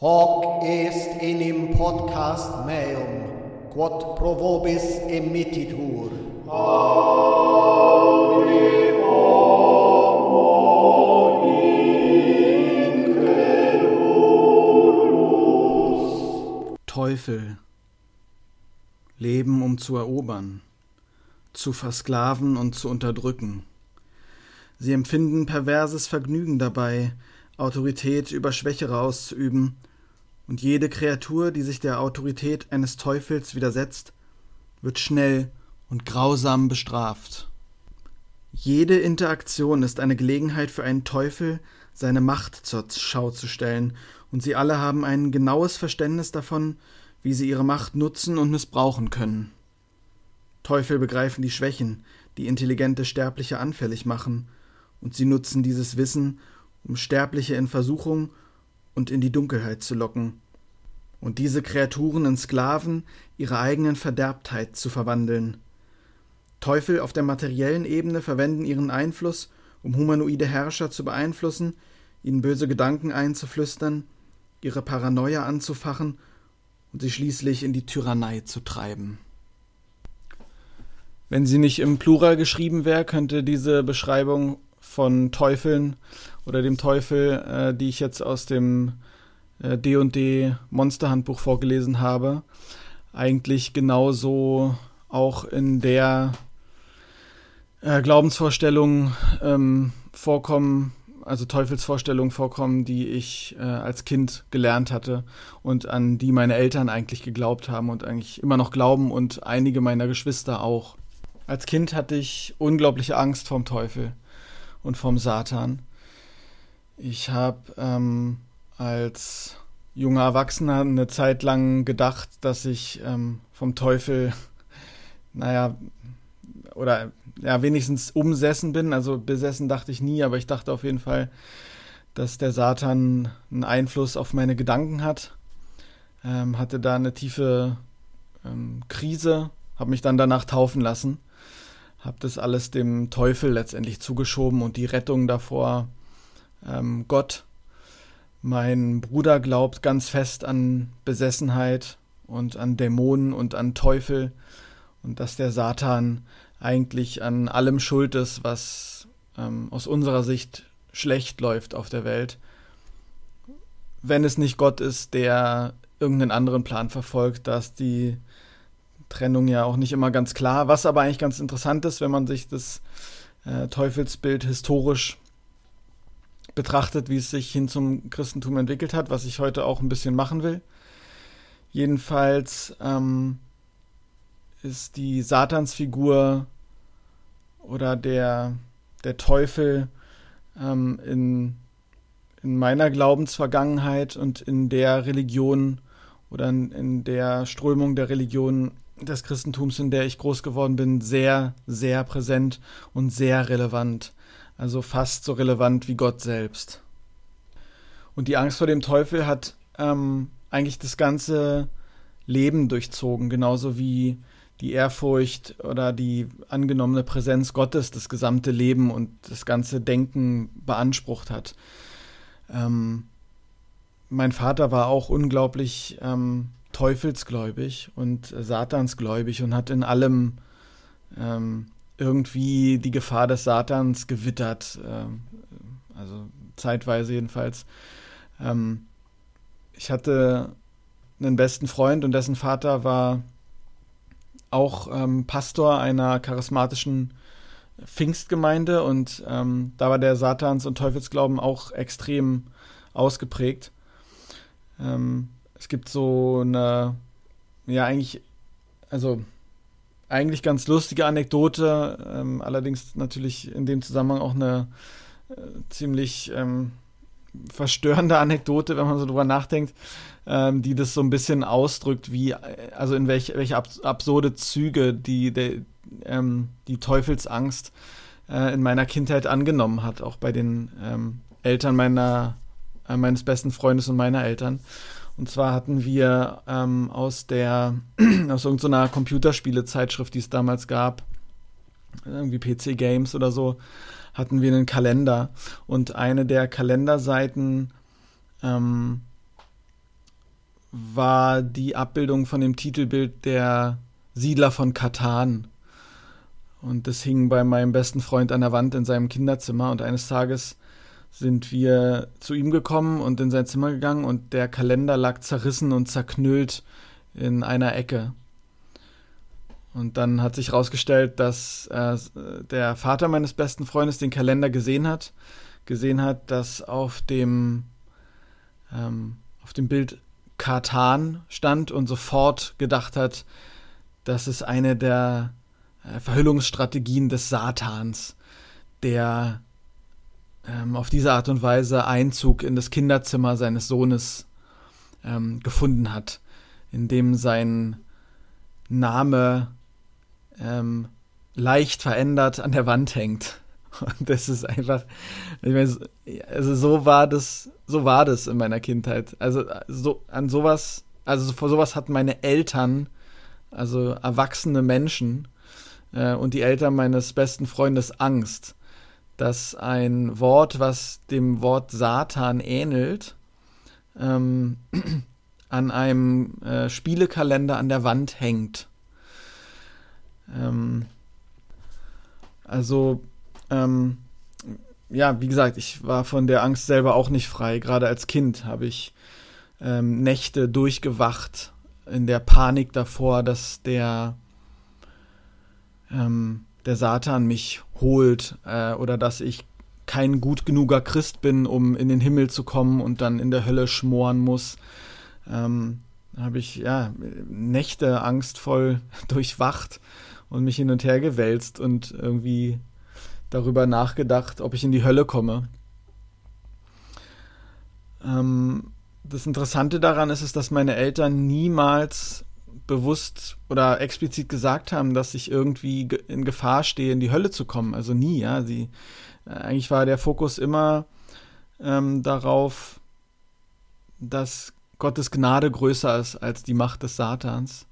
Hoc est enim podcast meum, quod pro vobis emittitur. Teufel. Leben, um zu erobern, zu versklaven und zu unterdrücken. Sie empfinden perverses Vergnügen dabei, Autorität über Schwächere auszuüben, und jede Kreatur, die sich der Autorität eines Teufels widersetzt, wird schnell und grausam bestraft. Jede Interaktion ist eine Gelegenheit für einen Teufel, seine Macht zur Schau zu stellen, und sie alle haben ein genaues Verständnis davon, wie sie ihre Macht nutzen und missbrauchen können. Teufel begreifen die Schwächen, die intelligente Sterbliche anfällig machen, und sie nutzen dieses Wissen, um Sterbliche in Versuchung und in die Dunkelheit zu locken, und diese Kreaturen in Sklaven ihrer eigenen Verderbtheit zu verwandeln. Teufel auf der materiellen Ebene verwenden ihren Einfluss, um humanoide Herrscher zu beeinflussen, ihnen böse Gedanken einzuflüstern, ihre Paranoia anzufachen und sie schließlich in die Tyrannei zu treiben. Wenn sie nicht im Plural geschrieben wäre, könnte diese Beschreibung von Teufeln oder dem Teufel, äh, die ich jetzt aus dem D&D äh, Monsterhandbuch vorgelesen habe, eigentlich genauso auch in der äh, Glaubensvorstellung ähm, vorkommen, also Teufelsvorstellungen vorkommen, die ich äh, als Kind gelernt hatte und an die meine Eltern eigentlich geglaubt haben und eigentlich immer noch glauben und einige meiner Geschwister auch. Als Kind hatte ich unglaubliche Angst vom Teufel und vom Satan. Ich habe ähm, als junger Erwachsener eine Zeit lang gedacht, dass ich ähm, vom Teufel, naja, oder ja, wenigstens umsessen bin. Also besessen dachte ich nie, aber ich dachte auf jeden Fall, dass der Satan einen Einfluss auf meine Gedanken hat. Ähm, hatte da eine tiefe ähm, Krise, habe mich dann danach taufen lassen, habe das alles dem Teufel letztendlich zugeschoben und die Rettung davor ähm, Gott. Mein Bruder glaubt ganz fest an Besessenheit und an Dämonen und an Teufel und dass der Satan eigentlich an allem schuld ist, was ähm, aus unserer Sicht schlecht läuft auf der Welt, wenn es nicht Gott ist, der irgendeinen anderen Plan verfolgt, dass die Trennung ja auch nicht immer ganz klar, was aber eigentlich ganz interessant ist, wenn man sich das äh, Teufelsbild historisch betrachtet, wie es sich hin zum Christentum entwickelt hat, was ich heute auch ein bisschen machen will. Jedenfalls ähm, ist die Satansfigur oder der, der Teufel ähm, in, in meiner Glaubensvergangenheit und in der Religion oder in, in der Strömung der Religion des Christentums, in der ich groß geworden bin, sehr, sehr präsent und sehr relevant also fast so relevant wie Gott selbst. Und die Angst vor dem Teufel hat ähm, eigentlich das ganze Leben durchzogen, genauso wie die Ehrfurcht oder die angenommene Präsenz Gottes das gesamte Leben und das ganze Denken beansprucht hat. Ähm, mein Vater war auch unglaublich ähm, teufelsgläubig und satansgläubig und hat in allem ähm, irgendwie die Gefahr des Satans gewittert. Äh, also zeitweise jedenfalls. Ähm, ich hatte einen besten Freund und dessen Vater war auch ähm, Pastor einer charismatischen Pfingstgemeinde und ähm, da war der Satans- und Teufelsglauben auch extrem ausgeprägt. Ähm, es gibt so eine, ja eigentlich, also eigentlich ganz lustige Anekdote, ähm, allerdings natürlich in dem Zusammenhang auch eine äh, ziemlich ähm, verstörende Anekdote, wenn man so drüber nachdenkt, ähm, die das so ein bisschen ausdrückt, wie, äh, also in welche, welche abs absurde Züge die, der, ähm, die Teufelsangst äh, in meiner Kindheit angenommen hat, auch bei den ähm, Eltern meiner, äh, meines besten Freundes und meiner Eltern. Und zwar hatten wir ähm, aus der, aus irgendeiner Computerspiele-Zeitschrift, die es damals gab, irgendwie PC Games oder so, hatten wir einen Kalender. Und eine der Kalenderseiten ähm, war die Abbildung von dem Titelbild der Siedler von Katan. Und das hing bei meinem besten Freund an der Wand in seinem Kinderzimmer. Und eines Tages sind wir zu ihm gekommen und in sein Zimmer gegangen und der Kalender lag zerrissen und zerknüllt in einer Ecke. Und dann hat sich herausgestellt, dass äh, der Vater meines besten Freundes den Kalender gesehen hat, gesehen hat, dass auf dem ähm, auf dem Bild Katan stand und sofort gedacht hat, das ist eine der äh, Verhüllungsstrategien des Satans, der ähm, auf diese Art und Weise Einzug in das Kinderzimmer seines Sohnes ähm, gefunden hat, in dem sein Name ähm, leicht verändert an der Wand hängt. Und das ist einfach, ich meine, also so war das, so war das in meiner Kindheit. Also so an sowas, also vor sowas hatten meine Eltern, also erwachsene Menschen äh, und die Eltern meines besten Freundes Angst, dass ein Wort, was dem Wort Satan ähnelt, ähm, an einem äh, Spielekalender an der Wand hängt. Ähm, also ähm, ja, wie gesagt, ich war von der Angst selber auch nicht frei. Gerade als Kind habe ich ähm, Nächte durchgewacht in der Panik davor, dass der, ähm, der Satan mich holt äh, oder dass ich kein gut genuger Christ bin, um in den Himmel zu kommen und dann in der Hölle schmoren muss. Ähm, habe ich ja Nächte angstvoll durchwacht und mich hin und her gewälzt und irgendwie darüber nachgedacht, ob ich in die Hölle komme. Ähm, das Interessante daran ist, ist, dass meine Eltern niemals bewusst oder explizit gesagt haben, dass ich irgendwie in Gefahr stehe, in die Hölle zu kommen. Also nie, ja. Sie, äh, eigentlich war der Fokus immer ähm, darauf, dass Gottes Gnade größer ist als die Macht des Satans.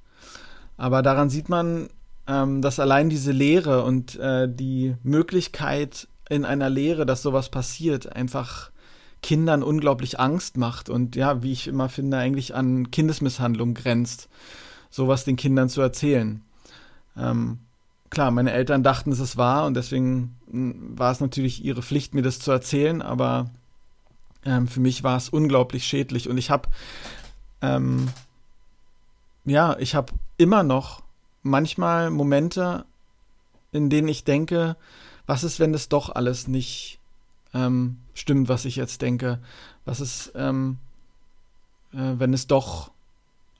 Aber daran sieht man, ähm, dass allein diese Lehre und äh, die Möglichkeit in einer Lehre, dass sowas passiert, einfach Kindern unglaublich Angst macht und ja, wie ich immer finde, eigentlich an Kindesmisshandlung grenzt, sowas den Kindern zu erzählen. Ähm, klar, meine Eltern dachten, es ist wahr und deswegen hm, war es natürlich ihre Pflicht, mir das zu erzählen, aber ähm, für mich war es unglaublich schädlich und ich habe ähm, ja, ich habe immer noch manchmal Momente, in denen ich denke, was ist, wenn das doch alles nicht ähm, stimmt, was ich jetzt denke? Was ist, ähm, äh, wenn es doch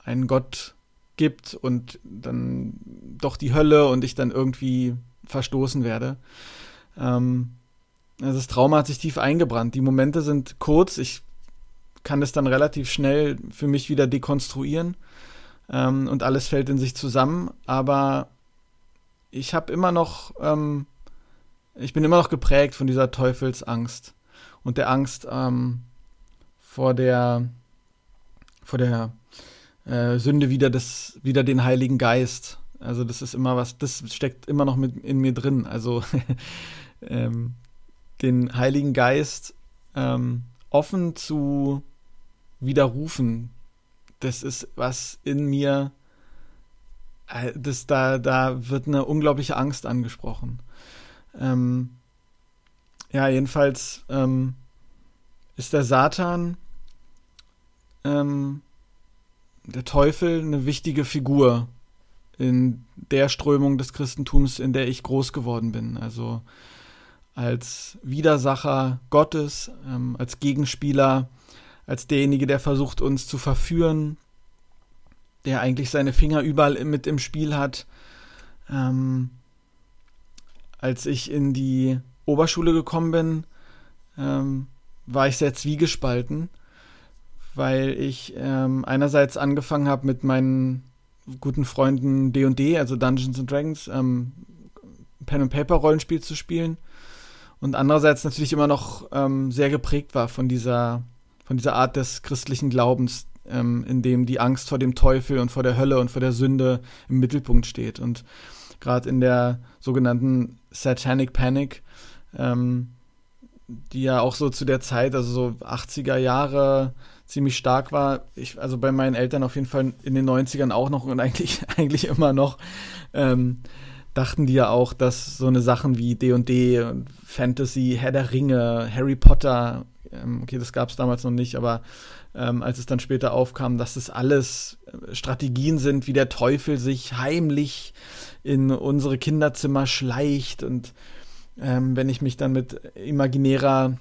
einen Gott gibt und dann doch die Hölle und ich dann irgendwie verstoßen werde? Ähm, also das Trauma hat sich tief eingebrannt. Die Momente sind kurz. Ich kann es dann relativ schnell für mich wieder dekonstruieren ähm, und alles fällt in sich zusammen. Aber ich habe immer noch, ähm, ich bin immer noch geprägt von dieser Teufelsangst und der Angst ähm, vor der, vor der äh, Sünde wieder des, wieder den Heiligen Geist. Also das ist immer was, das steckt immer noch mit in mir drin. Also ähm, den Heiligen Geist ähm, offen zu widerrufen, das ist was in mir, äh, das, da, da wird eine unglaubliche Angst angesprochen. Ähm, ja, jedenfalls ähm, ist der Satan, ähm, der Teufel, eine wichtige Figur in der Strömung des Christentums, in der ich groß geworden bin. Also als Widersacher Gottes, ähm, als Gegenspieler als derjenige, der versucht, uns zu verführen, der eigentlich seine Finger überall mit im Spiel hat. Ähm, als ich in die Oberschule gekommen bin, ähm, war ich sehr zwiegespalten, weil ich ähm, einerseits angefangen habe mit meinen guten Freunden D&D, also Dungeons and Dragons, ähm, Pen and Paper Rollenspiel zu spielen und andererseits natürlich immer noch ähm, sehr geprägt war von dieser von dieser Art des christlichen Glaubens, ähm, in dem die Angst vor dem Teufel und vor der Hölle und vor der Sünde im Mittelpunkt steht. Und gerade in der sogenannten Satanic Panic, ähm, die ja auch so zu der Zeit, also so 80er Jahre, ziemlich stark war. Ich, also bei meinen Eltern auf jeden Fall in den 90ern auch noch und eigentlich, eigentlich immer noch. Ähm, dachten die ja auch, dass so eine Sachen wie D&D Fantasy, Herr der Ringe, Harry Potter, ähm, okay, das gab es damals noch nicht, aber ähm, als es dann später aufkam, dass das alles äh, Strategien sind, wie der Teufel sich heimlich in unsere Kinderzimmer schleicht und ähm, wenn ich mich dann mit imaginärer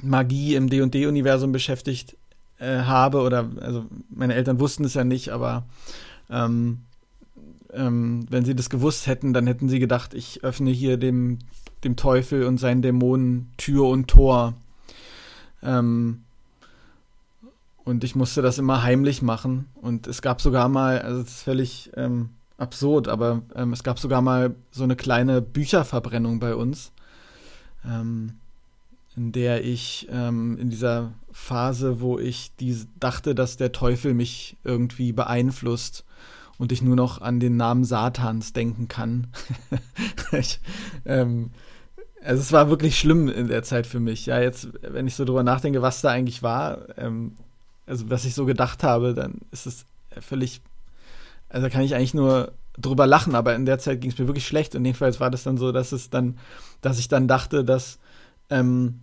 Magie im D&D-Universum beschäftigt äh, habe oder also meine Eltern wussten es ja nicht, aber ähm, ähm, wenn sie das gewusst hätten, dann hätten sie gedacht, ich öffne hier dem, dem Teufel und seinen Dämonen Tür und Tor. Ähm, und ich musste das immer heimlich machen. Und es gab sogar mal, also es ist völlig ähm, absurd, aber ähm, es gab sogar mal so eine kleine Bücherverbrennung bei uns, ähm, in der ich ähm, in dieser Phase, wo ich die, dachte, dass der Teufel mich irgendwie beeinflusst und ich nur noch an den Namen Satans denken kann. ich, ähm, also es war wirklich schlimm in der Zeit für mich. Ja, jetzt, wenn ich so drüber nachdenke, was da eigentlich war, ähm, also was ich so gedacht habe, dann ist es völlig, also kann ich eigentlich nur drüber lachen, aber in der Zeit ging es mir wirklich schlecht und jedenfalls war das dann so, dass es dann, dass ich dann dachte, dass ähm,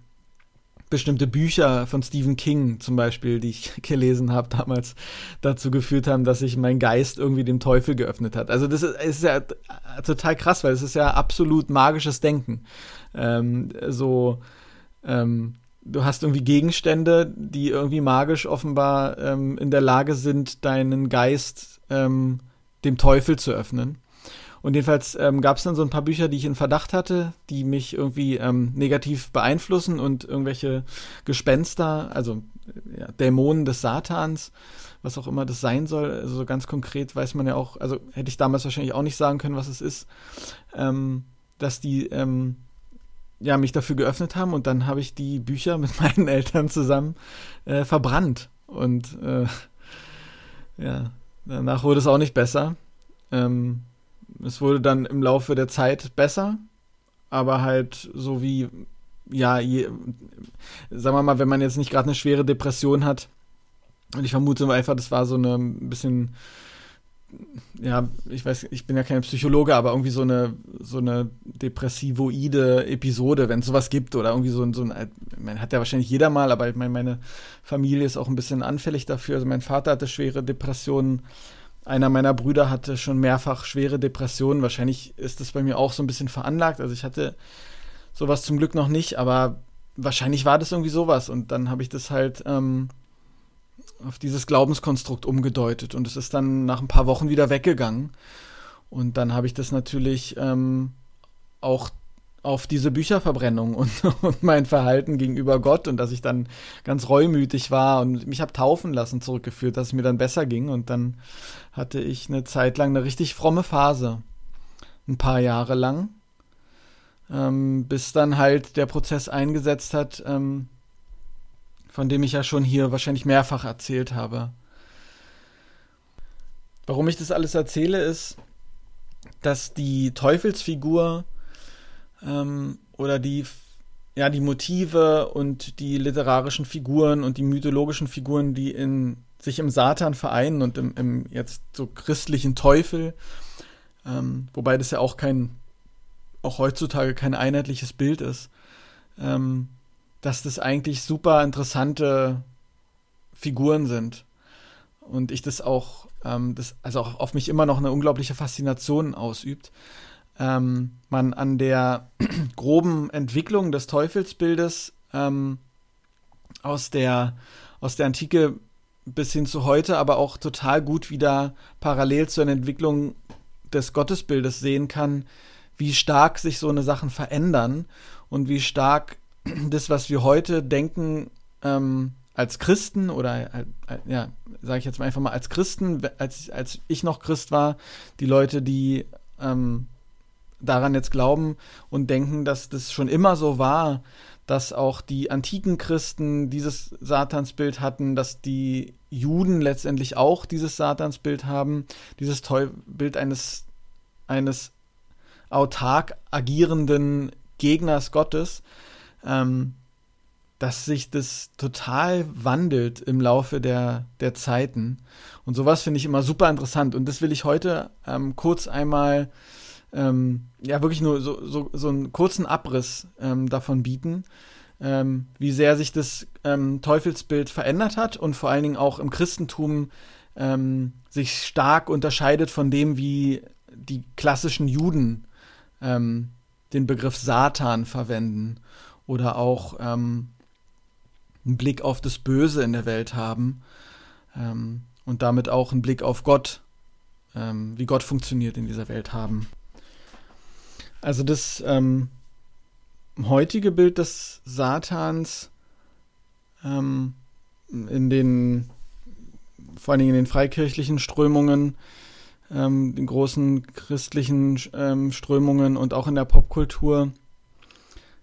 bestimmte Bücher von Stephen King zum Beispiel, die ich gelesen habe damals, dazu geführt haben, dass sich mein Geist irgendwie dem Teufel geöffnet hat. Also das ist, ist ja total krass, weil es ist ja absolut magisches Denken. Ähm, so ähm, du hast irgendwie Gegenstände, die irgendwie magisch offenbar ähm, in der Lage sind, deinen Geist ähm, dem Teufel zu öffnen. Und jedenfalls ähm, gab es dann so ein paar Bücher, die ich in Verdacht hatte, die mich irgendwie ähm, negativ beeinflussen und irgendwelche Gespenster, also ja, Dämonen des Satans, was auch immer das sein soll. Also ganz konkret weiß man ja auch, also hätte ich damals wahrscheinlich auch nicht sagen können, was es ist, ähm, dass die ähm, ja, mich dafür geöffnet haben und dann habe ich die Bücher mit meinen Eltern zusammen äh, verbrannt. Und äh, ja, danach wurde es auch nicht besser. Ähm, es wurde dann im Laufe der Zeit besser, aber halt so wie, ja, je, sagen wir mal, wenn man jetzt nicht gerade eine schwere Depression hat, und ich vermute einfach, das war so eine ein bisschen ja, ich weiß, ich bin ja kein Psychologe, aber irgendwie so eine, so eine depressivoide Episode, wenn es sowas gibt oder irgendwie so, ein, so ein, man hat ja wahrscheinlich jeder mal, aber ich meine, meine Familie ist auch ein bisschen anfällig dafür. Also mein Vater hatte schwere Depressionen, einer meiner Brüder hatte schon mehrfach schwere Depressionen. Wahrscheinlich ist das bei mir auch so ein bisschen veranlagt. Also ich hatte sowas zum Glück noch nicht, aber wahrscheinlich war das irgendwie sowas und dann habe ich das halt, ähm, auf dieses Glaubenskonstrukt umgedeutet und es ist dann nach ein paar Wochen wieder weggegangen. Und dann habe ich das natürlich ähm, auch auf diese Bücherverbrennung und, und, mein Verhalten gegenüber Gott und dass ich dann ganz reumütig war und mich habe taufen lassen zurückgeführt, dass es mir dann besser ging. Und dann hatte ich eine Zeit lang eine richtig fromme Phase, ein paar Jahre lang, ähm, bis dann halt der Prozess eingesetzt hat, ähm, von dem ich ja schon hier wahrscheinlich mehrfach erzählt habe. Warum ich das alles erzähle, ist, dass die Teufelsfigur ähm, oder die, ja, die Motive und die literarischen Figuren und die mythologischen Figuren, die in, sich im Satan vereinen und im, im jetzt so christlichen Teufel, ähm, wobei das ja auch kein, auch heutzutage kein einheitliches Bild ist, ähm, dass das eigentlich super interessante Figuren sind. Und ich das auch, ähm, das, also auch auf mich immer noch eine unglaubliche Faszination ausübt. Ähm, man an der groben Entwicklung des Teufelsbildes ähm, aus der, aus der Antike bis hin zu heute, aber auch total gut wieder parallel zu einer Entwicklung des Gottesbildes sehen kann, wie stark sich so eine Sachen verändern und wie stark das, was wir heute denken, ähm, als Christen oder äh, äh, ja, sage ich jetzt mal einfach mal als Christen, als, als ich noch Christ war, die Leute, die ähm, daran jetzt glauben und denken, dass das schon immer so war, dass auch die antiken Christen dieses Satansbild hatten, dass die Juden letztendlich auch dieses Satansbild haben, dieses Bild eines, eines autark agierenden Gegners Gottes. Ähm, dass sich das total wandelt im Laufe der, der Zeiten. Und sowas finde ich immer super interessant. Und das will ich heute ähm, kurz einmal, ähm, ja, wirklich nur so, so, so einen kurzen Abriss ähm, davon bieten, ähm, wie sehr sich das ähm, Teufelsbild verändert hat und vor allen Dingen auch im Christentum ähm, sich stark unterscheidet von dem, wie die klassischen Juden den Begriff Satan verwenden oder auch ähm, einen Blick auf das Böse in der Welt haben ähm, und damit auch einen Blick auf Gott, ähm, wie Gott funktioniert in dieser Welt haben. Also das ähm, heutige Bild des Satans ähm, in den vor allen Dingen in den freikirchlichen Strömungen, ähm, den großen christlichen ähm, Strömungen und auch in der Popkultur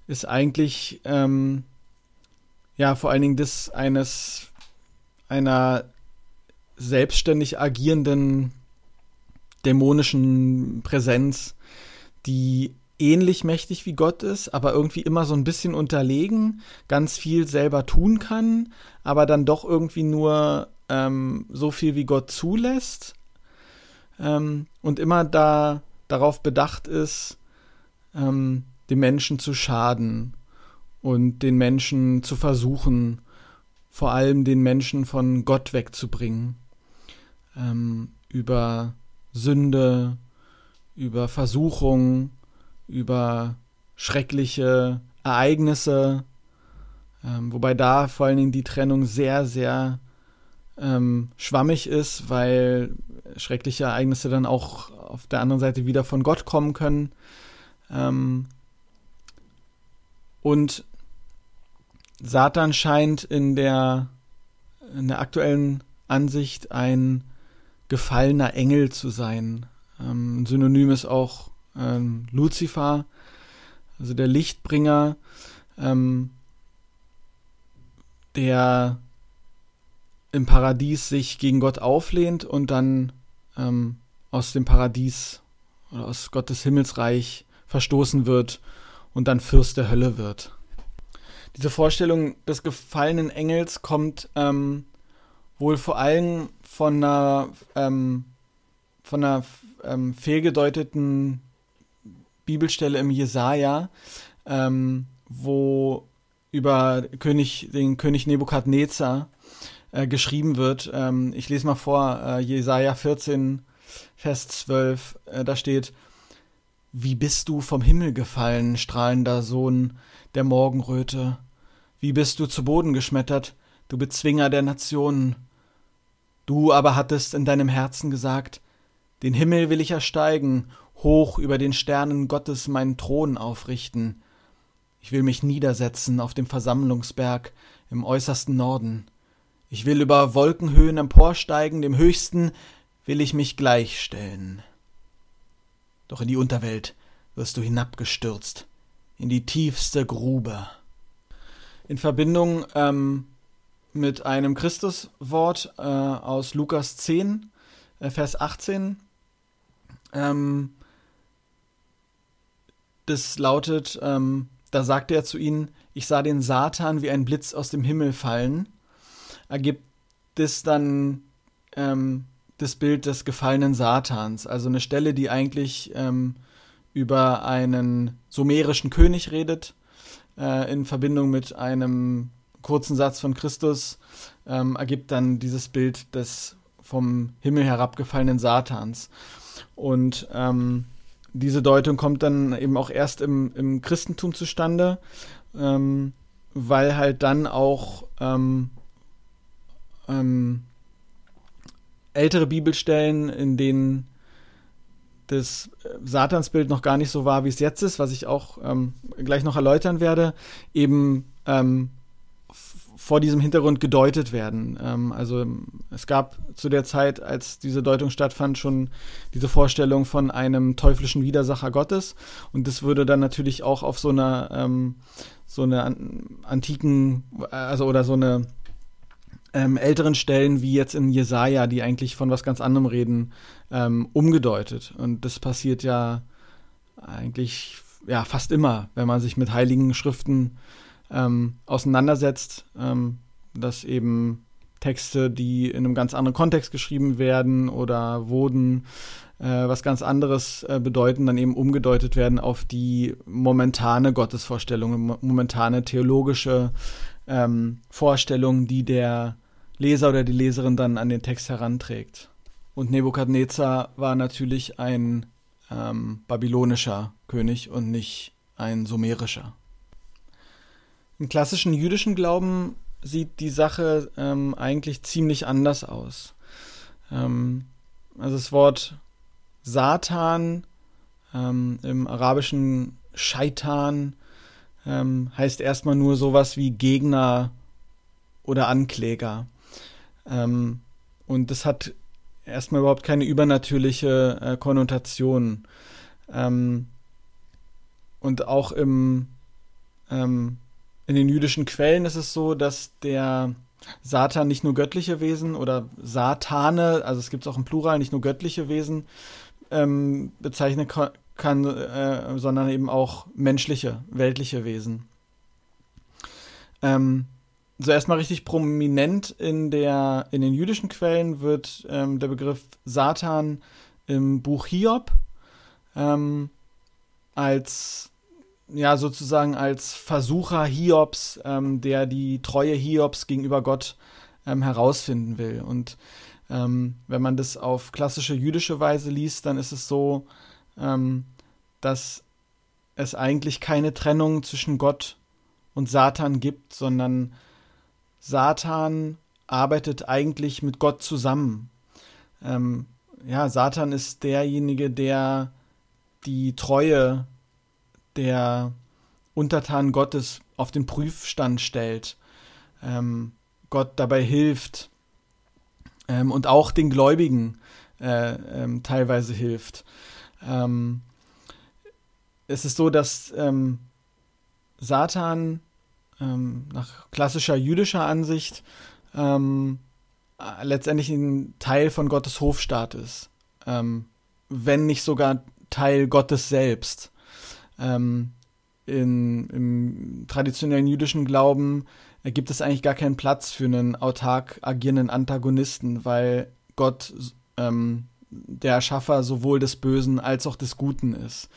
ist eigentlich ähm, ja vor allen Dingen das eines einer selbstständig agierenden dämonischen Präsenz, die ähnlich mächtig wie Gott ist, aber irgendwie immer so ein bisschen unterlegen, ganz viel selber tun kann, aber dann doch irgendwie nur ähm, so viel wie Gott zulässt ähm, und immer da darauf bedacht ist, ähm, dem Menschen zu schaden und den Menschen zu versuchen, vor allem den Menschen von Gott wegzubringen. Ähm, über Sünde, über Versuchung, über schreckliche Ereignisse, ähm, wobei da vor allen Dingen die Trennung sehr, sehr ähm, schwammig ist, weil schreckliche Ereignisse dann auch auf der anderen Seite wieder von Gott kommen können. Ähm, und Satan scheint in der, in der aktuellen Ansicht ein gefallener Engel zu sein. Ähm, ein Synonym ist auch ähm, Luzifer, also der Lichtbringer, ähm, der im Paradies sich gegen Gott auflehnt und dann ähm, aus dem Paradies oder aus Gottes Himmelsreich verstoßen wird und dann Fürst der Hölle wird. Diese Vorstellung des gefallenen Engels kommt ähm, wohl vor allem von einer, ähm, von einer ähm, fehlgedeuteten Bibelstelle im Jesaja, ähm, wo über König, den König Nebukadnezar äh, geschrieben wird. Ähm, ich lese mal vor, äh, Jesaja 14, Vers 12, äh, da steht, Wie bist du vom Himmel gefallen, strahlender Sohn der Morgenröte? Wie bist du zu Boden geschmettert, du Bezwinger der Nationen? Du aber hattest in deinem Herzen gesagt, den Himmel will ich ersteigen, hoch über den Sternen Gottes meinen Thron aufrichten. Ich will mich niedersetzen auf dem Versammlungsberg im äußersten Norden. Ich will über Wolkenhöhen emporsteigen, dem Höchsten will ich mich gleichstellen. Doch in die Unterwelt wirst du hinabgestürzt, in die tiefste Grube in Verbindung ähm, mit einem Christuswort äh, aus Lukas 10, äh, Vers 18. Ähm, das lautet, ähm, da sagte er zu ihnen, ich sah den Satan wie ein Blitz aus dem Himmel fallen. Ergibt das dann ähm, das Bild des gefallenen Satans, also eine Stelle, die eigentlich ähm, über einen sumerischen König redet, äh, in Verbindung mit einem kurzen Satz von Christus ähm, ergibt dann dieses Bild des vom Himmel herabgefallenen Satans. Und ähm, diese Deutung kommt dann eben auch erst im, im Christentum zustande, ähm, weil halt dann auch ähm, ähm, ältere Bibelstellen, in denen das äh, Satansbild noch gar nicht so war, wie es jetzt ist, was ich auch ähm, gleich noch erläutern werde, eben ähm, vor diesem Hintergrund gedeutet werden. Ähm, also es gab zu der Zeit, als diese Deutung stattfand, schon diese Vorstellung von einem teuflischen Widersacher Gottes und das würde dann natürlich auch auf so einer ähm, so eine antiken, also oder so eine ähm, älteren Stellen wie jetzt in Jesaja, die eigentlich von was ganz anderem reden, ähm, umgedeutet. Und das passiert ja eigentlich ja fast immer, wenn man sich mit heiligen Schriften ähm, auseinandersetzt, ähm, dass eben Texte, die in einem ganz anderen Kontext geschrieben werden oder wurden, äh, was ganz anderes äh, bedeuten, dann eben umgedeutet werden auf die momentane Gottesvorstellung, momentane theologische ähm, Vorstellung, die der Leser oder die Leserin dann an den Text heranträgt. Und Nebukadnezar war natürlich ein ähm, babylonischer König und nicht ein sumerischer. Im klassischen jüdischen Glauben sieht die Sache ähm, eigentlich ziemlich anders aus. Ähm, also das Wort Satan ähm, im arabischen Scheitan ähm, heißt erstmal nur sowas wie Gegner oder Ankläger. Ähm, und das hat erstmal überhaupt keine übernatürliche äh, Konnotation. Ähm, und auch im, ähm, in den jüdischen Quellen ist es so, dass der Satan nicht nur göttliche Wesen oder Satane, also es gibt es auch im Plural, nicht nur göttliche Wesen ähm, bezeichnen kann, äh, sondern eben auch menschliche, weltliche Wesen. Ähm, so erstmal richtig prominent in, der, in den jüdischen Quellen wird ähm, der Begriff Satan im Buch Hiob ähm, als ja sozusagen als Versucher Hiobs, ähm, der die Treue Hiobs gegenüber Gott ähm, herausfinden will. Und ähm, wenn man das auf klassische jüdische Weise liest, dann ist es so, ähm, dass es eigentlich keine Trennung zwischen Gott und Satan gibt, sondern Satan arbeitet eigentlich mit Gott zusammen. Ähm, ja, Satan ist derjenige, der die Treue der Untertanen Gottes auf den Prüfstand stellt, ähm, Gott dabei hilft ähm, und auch den Gläubigen äh, ähm, teilweise hilft. Ähm, es ist so, dass ähm, Satan ähm, nach klassischer jüdischer Ansicht letztendlich ein Teil von Gottes Hofstaat ist, wenn nicht sogar Teil Gottes selbst. Ähm, in, Im traditionellen jüdischen Glauben gibt es eigentlich gar keinen Platz für einen autark agierenden Antagonisten, weil Gott ähm, der Erschaffer sowohl des Bösen als auch des Guten ist.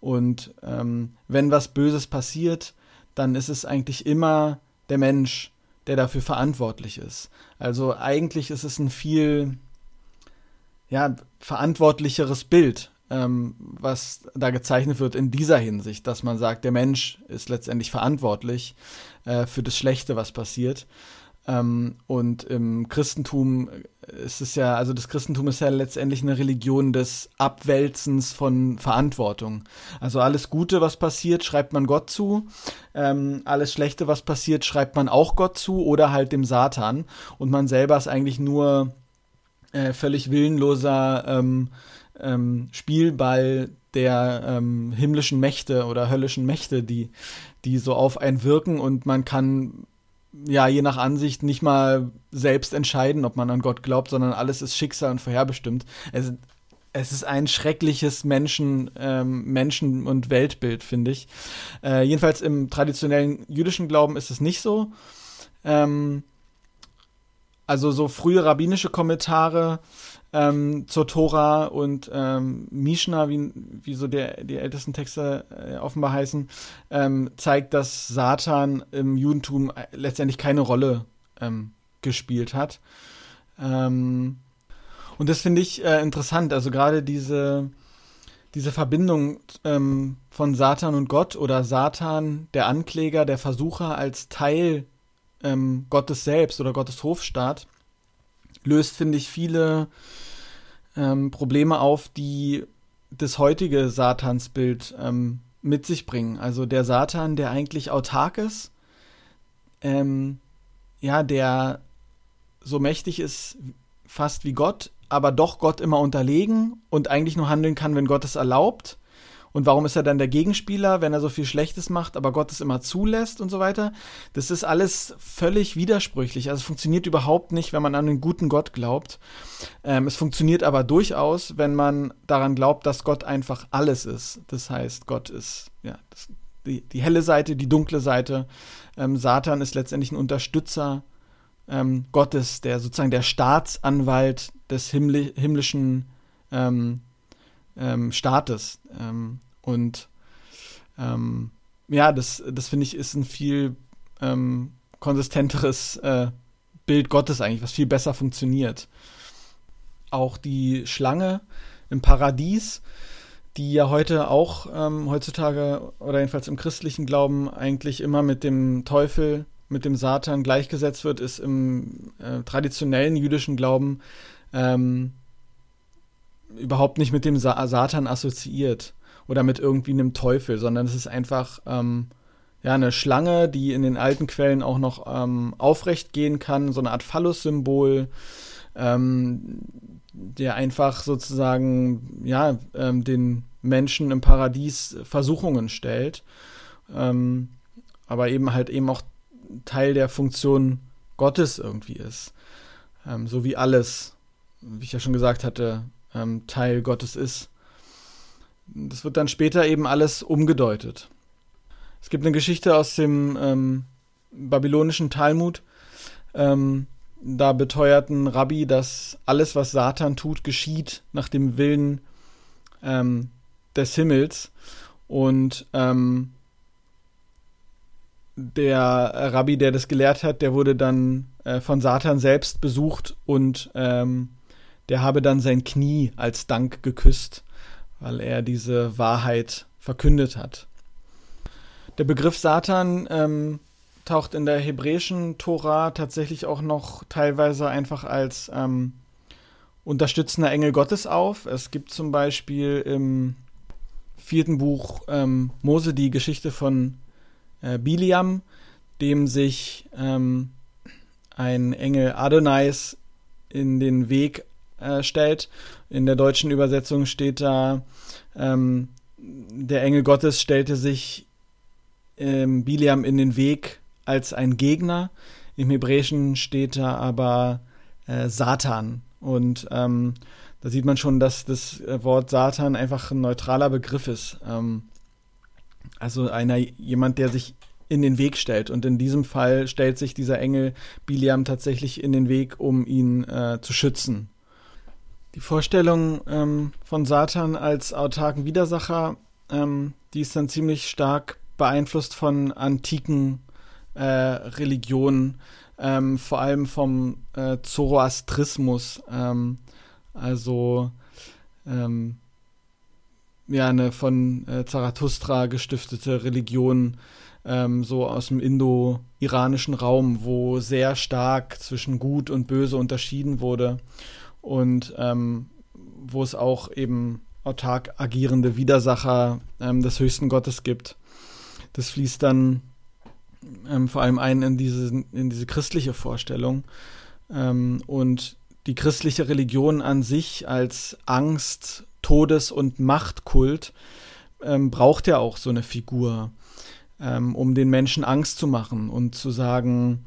Und ähm, wenn was Böses passiert, dann ist es eigentlich immer der Mensch, der dafür verantwortlich ist. Also eigentlich ist es ein viel ja, verantwortlicheres Bild ähm, was da gezeichnet wird in dieser Hinsicht, dass man sagt, der Mensch ist letztendlich verantwortlich äh, für das Schlechte, was passiert. Ähm, und im Christentum ist es ja, also das Christentum ist ja letztendlich eine Religion des Abwälzens von Verantwortung. Also alles Gute, was passiert, schreibt man Gott zu. Ähm, alles Schlechte, was passiert, schreibt man auch Gott zu oder halt dem Satan. Und man selber ist eigentlich nur äh, völlig willenloser ähm, ähm, Spielball der ähm, himmlischen Mächte oder höllischen Mächte, die, die so auf einen wirken und man kann ja je nach Ansicht nicht mal selbst entscheiden, ob man an Gott glaubt, sondern alles ist Schicksal und vorherbestimmt. Es, es ist ein schreckliches Menschen, ähm, Menschen- und Weltbild, finde ich. Äh, jedenfalls im traditionellen jüdischen Glauben ist es nicht so. Ähm, also so frühe rabbinische Kommentare ähm, zur Tora und ähm, Mishnah, wie, wie so der, die ältesten Texte äh, offenbar heißen, ähm, zeigt, dass Satan im Judentum äh, letztendlich keine Rolle ähm, gespielt hat. Ähm, und das finde ich äh, interessant, also gerade diese, diese Verbindung ähm, von Satan und Gott oder Satan, der Ankläger, der Versucher als Teil Gottes selbst oder Gottes Hofstaat, löst, finde ich, viele ähm, Probleme auf, die das heutige Satansbild ähm, mit sich bringen. Also der Satan, der eigentlich autark ist, ähm, ja, der so mächtig ist, fast wie Gott, aber doch Gott immer unterlegen und eigentlich nur handeln kann, wenn Gott es erlaubt und warum ist er dann der Gegenspieler, wenn er so viel Schlechtes macht, aber Gott es immer zulässt und so weiter? Das ist alles völlig widersprüchlich. Also es funktioniert überhaupt nicht, wenn man an einen guten Gott glaubt. Ähm, es funktioniert aber durchaus, wenn man daran glaubt, dass Gott einfach alles ist. Das heißt, Gott ist ja das, die, die helle Seite, die dunkle Seite. Ähm, Satan ist letztendlich ein Unterstützer ähm, Gottes, der sozusagen der Staatsanwalt des himmli himmlischen ähm, ähm, Staates. Ähm, und ähm, ja, das, das finde ich ist ein viel ähm, konsistenteres äh, Bild Gottes eigentlich, was viel besser funktioniert. Auch die Schlange im Paradies, die ja heute auch ähm, heutzutage oder jedenfalls im christlichen Glauben eigentlich immer mit dem Teufel, mit dem Satan gleichgesetzt wird, ist im äh, traditionellen jüdischen Glauben ähm, überhaupt nicht mit dem Sa Satan assoziiert oder mit irgendwie einem Teufel, sondern es ist einfach ähm, ja eine Schlange, die in den alten Quellen auch noch ähm, aufrecht gehen kann, so eine Art Phallus-Symbol, ähm, der einfach sozusagen ja ähm, den Menschen im Paradies Versuchungen stellt, ähm, aber eben halt eben auch Teil der Funktion Gottes irgendwie ist, ähm, so wie alles, wie ich ja schon gesagt hatte, ähm, Teil Gottes ist. Das wird dann später eben alles umgedeutet. Es gibt eine Geschichte aus dem ähm, babylonischen Talmud. Ähm, da beteuert ein Rabbi, dass alles, was Satan tut, geschieht nach dem Willen ähm, des Himmels. Und ähm, der Rabbi, der das gelehrt hat, der wurde dann äh, von Satan selbst besucht und ähm, der habe dann sein Knie als Dank geküsst, weil er diese Wahrheit verkündet hat. Der Begriff Satan ähm, taucht in der hebräischen Tora tatsächlich auch noch teilweise einfach als ähm, unterstützender Engel Gottes auf. Es gibt zum Beispiel im vierten Buch ähm, Mose die Geschichte von äh, Biliam, dem sich ähm, ein Engel Adonais in den Weg äh, stellt. In der deutschen Übersetzung steht da, ähm, der Engel Gottes stellte sich ähm, Biliam in den Weg als ein Gegner. Im Hebräischen steht da aber äh, Satan. Und ähm, da sieht man schon, dass das Wort Satan einfach ein neutraler Begriff ist. Ähm, also einer, jemand, der sich in den Weg stellt. Und in diesem Fall stellt sich dieser Engel Biliam tatsächlich in den Weg, um ihn äh, zu schützen. Die Vorstellung ähm, von Satan als autarken Widersacher, ähm, die ist dann ziemlich stark beeinflusst von antiken äh, Religionen, ähm, vor allem vom äh, Zoroastrismus, ähm, also ähm, ja, eine von äh, Zarathustra gestiftete Religion, ähm, so aus dem indo-iranischen Raum, wo sehr stark zwischen Gut und Böse unterschieden wurde und ähm, wo es auch eben autark agierende Widersacher ähm, des höchsten Gottes gibt. Das fließt dann ähm, vor allem ein in diese, in diese christliche Vorstellung. Ähm, und die christliche Religion an sich als Angst, Todes- und Machtkult ähm, braucht ja auch so eine Figur, ähm, um den Menschen Angst zu machen und zu sagen,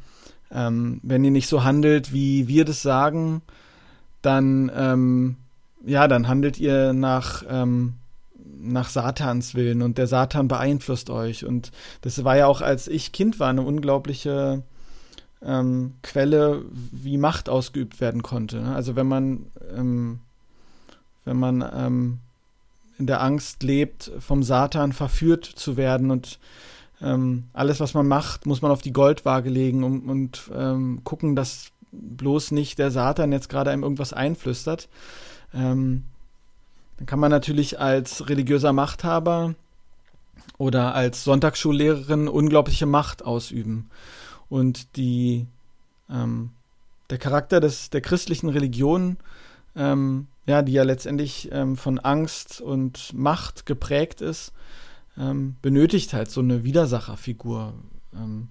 wenn ihr nicht so handelt, wie wir das sagen, dann, ähm, ja, dann handelt ihr nach, ähm, nach Satans Willen und der Satan beeinflusst euch. Und das war ja auch, als ich Kind war, eine unglaubliche ähm, Quelle, wie Macht ausgeübt werden konnte. Ne? Also wenn man, ähm, wenn man ähm, in der Angst lebt, vom Satan verführt zu werden und ähm, alles, was man macht, muss man auf die Goldwaage legen und, und ähm, gucken, dass bloß nicht der Satan jetzt gerade einem irgendwas einflüstert. Ähm, dann kann man natürlich als religiöser Machthaber oder als Sonntagsschullehrerin unglaubliche Macht ausüben. Und die, ähm, der Charakter des, der christlichen Religion, ähm, ja, die ja letztendlich ähm, von Angst und Macht geprägt ist, ähm, benötigt halt so eine Widersacherfigur, ähm,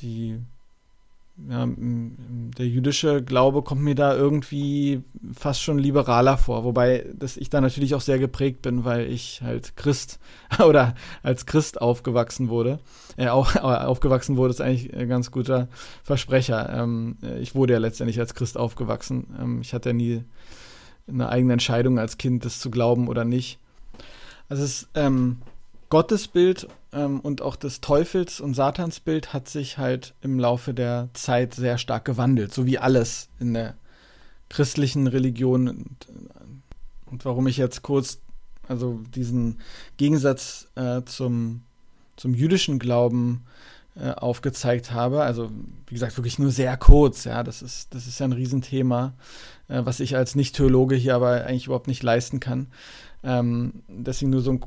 die ja, der jüdische Glaube kommt mir da irgendwie fast schon liberaler vor, wobei dass ich da natürlich auch sehr geprägt bin, weil ich halt Christ oder als Christ aufgewachsen wurde. Äh, auch, aufgewachsen wurde ist eigentlich ein ganz guter Versprecher. Ähm, ich wurde ja letztendlich als Christ aufgewachsen. Ähm, ich hatte ja nie eine eigene Entscheidung als Kind, das zu glauben oder nicht. Also es, ähm, Gottesbild ähm, und auch das Teufels- und Satansbild hat sich halt im Laufe der Zeit sehr stark gewandelt, so wie alles in der christlichen Religion. Und, und warum ich jetzt kurz also diesen Gegensatz äh, zum, zum jüdischen Glauben äh, aufgezeigt habe. Also, wie gesagt, wirklich nur sehr kurz, ja. Das ist, das ist ja ein Riesenthema, äh, was ich als Nicht-Theologe hier aber eigentlich überhaupt nicht leisten kann. Ähm, deswegen nur so ein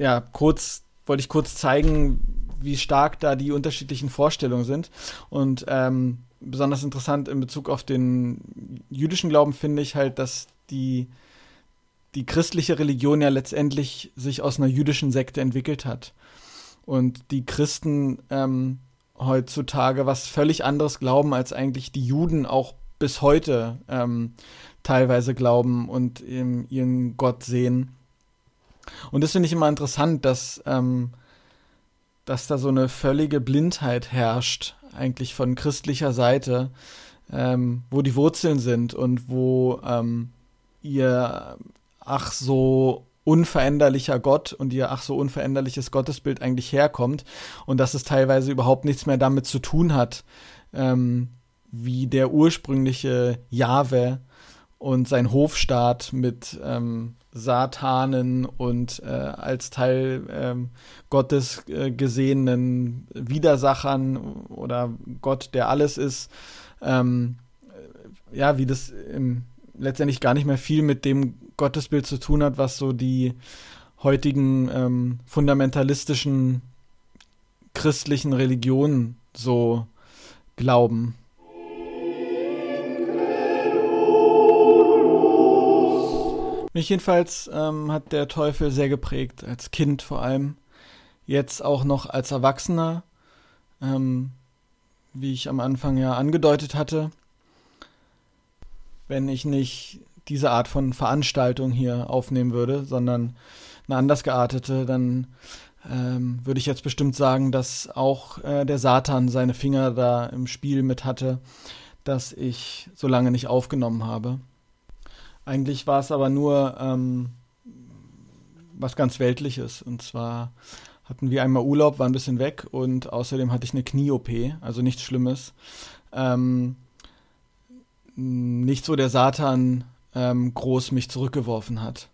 ja, kurz, wollte ich kurz zeigen, wie stark da die unterschiedlichen Vorstellungen sind. Und ähm, besonders interessant in Bezug auf den jüdischen Glauben finde ich halt, dass die, die christliche Religion ja letztendlich sich aus einer jüdischen Sekte entwickelt hat. Und die Christen ähm, heutzutage was völlig anderes glauben, als eigentlich die Juden auch bis heute ähm, teilweise glauben und ihren Gott sehen. Und das finde ich immer interessant, dass, ähm, dass da so eine völlige Blindheit herrscht, eigentlich von christlicher Seite, ähm, wo die Wurzeln sind und wo ähm, ihr ach so unveränderlicher Gott und ihr ach so unveränderliches Gottesbild eigentlich herkommt und dass es teilweise überhaupt nichts mehr damit zu tun hat, ähm, wie der ursprüngliche Jahwe und sein Hofstaat mit ähm, Satanen und äh, als Teil ähm, Gottes äh, gesehenen Widersachern oder Gott, der alles ist, ähm, ja, wie das im, letztendlich gar nicht mehr viel mit dem Gottesbild zu tun hat, was so die heutigen ähm, fundamentalistischen christlichen Religionen so glauben. Mich jedenfalls ähm, hat der Teufel sehr geprägt, als Kind vor allem. Jetzt auch noch als Erwachsener, ähm, wie ich am Anfang ja angedeutet hatte. Wenn ich nicht diese Art von Veranstaltung hier aufnehmen würde, sondern eine anders geartete, dann ähm, würde ich jetzt bestimmt sagen, dass auch äh, der Satan seine Finger da im Spiel mit hatte, dass ich so lange nicht aufgenommen habe. Eigentlich war es aber nur ähm, was ganz Weltliches. Und zwar hatten wir einmal Urlaub, waren ein bisschen weg und außerdem hatte ich eine Knie-OP, also nichts Schlimmes. Ähm, nicht so der Satan ähm, groß mich zurückgeworfen hat.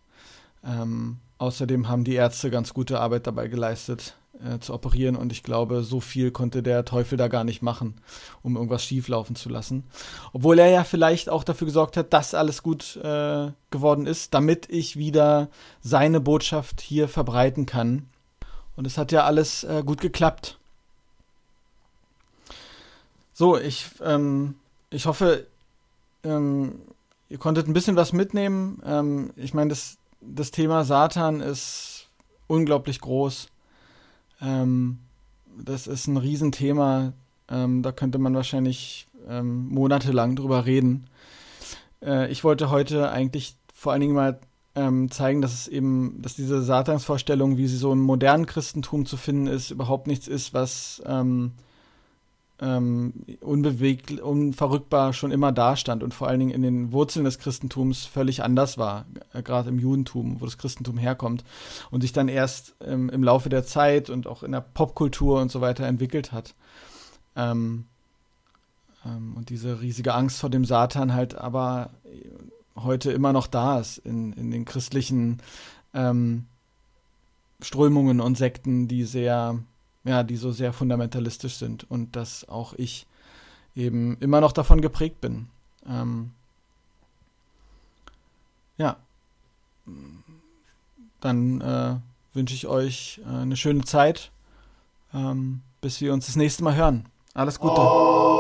Ähm, außerdem haben die Ärzte ganz gute Arbeit dabei geleistet, äh, zu operieren und ich glaube, so viel konnte der Teufel da gar nicht machen, um irgendwas schieflaufen zu lassen. Obwohl er ja vielleicht auch dafür gesorgt hat, dass alles gut äh, geworden ist, damit ich wieder seine Botschaft hier verbreiten kann. Und es hat ja alles äh, gut geklappt. So, ich, ähm, ich hoffe, ähm, ihr konntet ein bisschen was mitnehmen. Ähm, ich meine, das, das Thema Satan ist unglaublich groß. Ähm, das ist ein Riesenthema. Ähm, da könnte man wahrscheinlich ähm, monatelang drüber reden. Äh, ich wollte heute eigentlich vor allen Dingen mal ähm, zeigen, dass es eben, dass diese Satansvorstellung, wie sie so im modernen Christentum zu finden ist, überhaupt nichts ist, was ähm, ähm, unbewegt, unverrückbar schon immer dastand und vor allen Dingen in den Wurzeln des Christentums völlig anders war, äh, gerade im Judentum, wo das Christentum herkommt und sich dann erst ähm, im Laufe der Zeit und auch in der Popkultur und so weiter entwickelt hat. Ähm, ähm und diese riesige Angst vor dem Satan halt aber heute immer noch da ist in, in den christlichen ähm, Strömungen und Sekten, die sehr ja, die so sehr fundamentalistisch sind und dass auch ich eben immer noch davon geprägt bin. Ähm, ja, dann äh, wünsche ich euch äh, eine schöne Zeit, ähm, bis wir uns das nächste Mal hören. Alles Gute. Oh,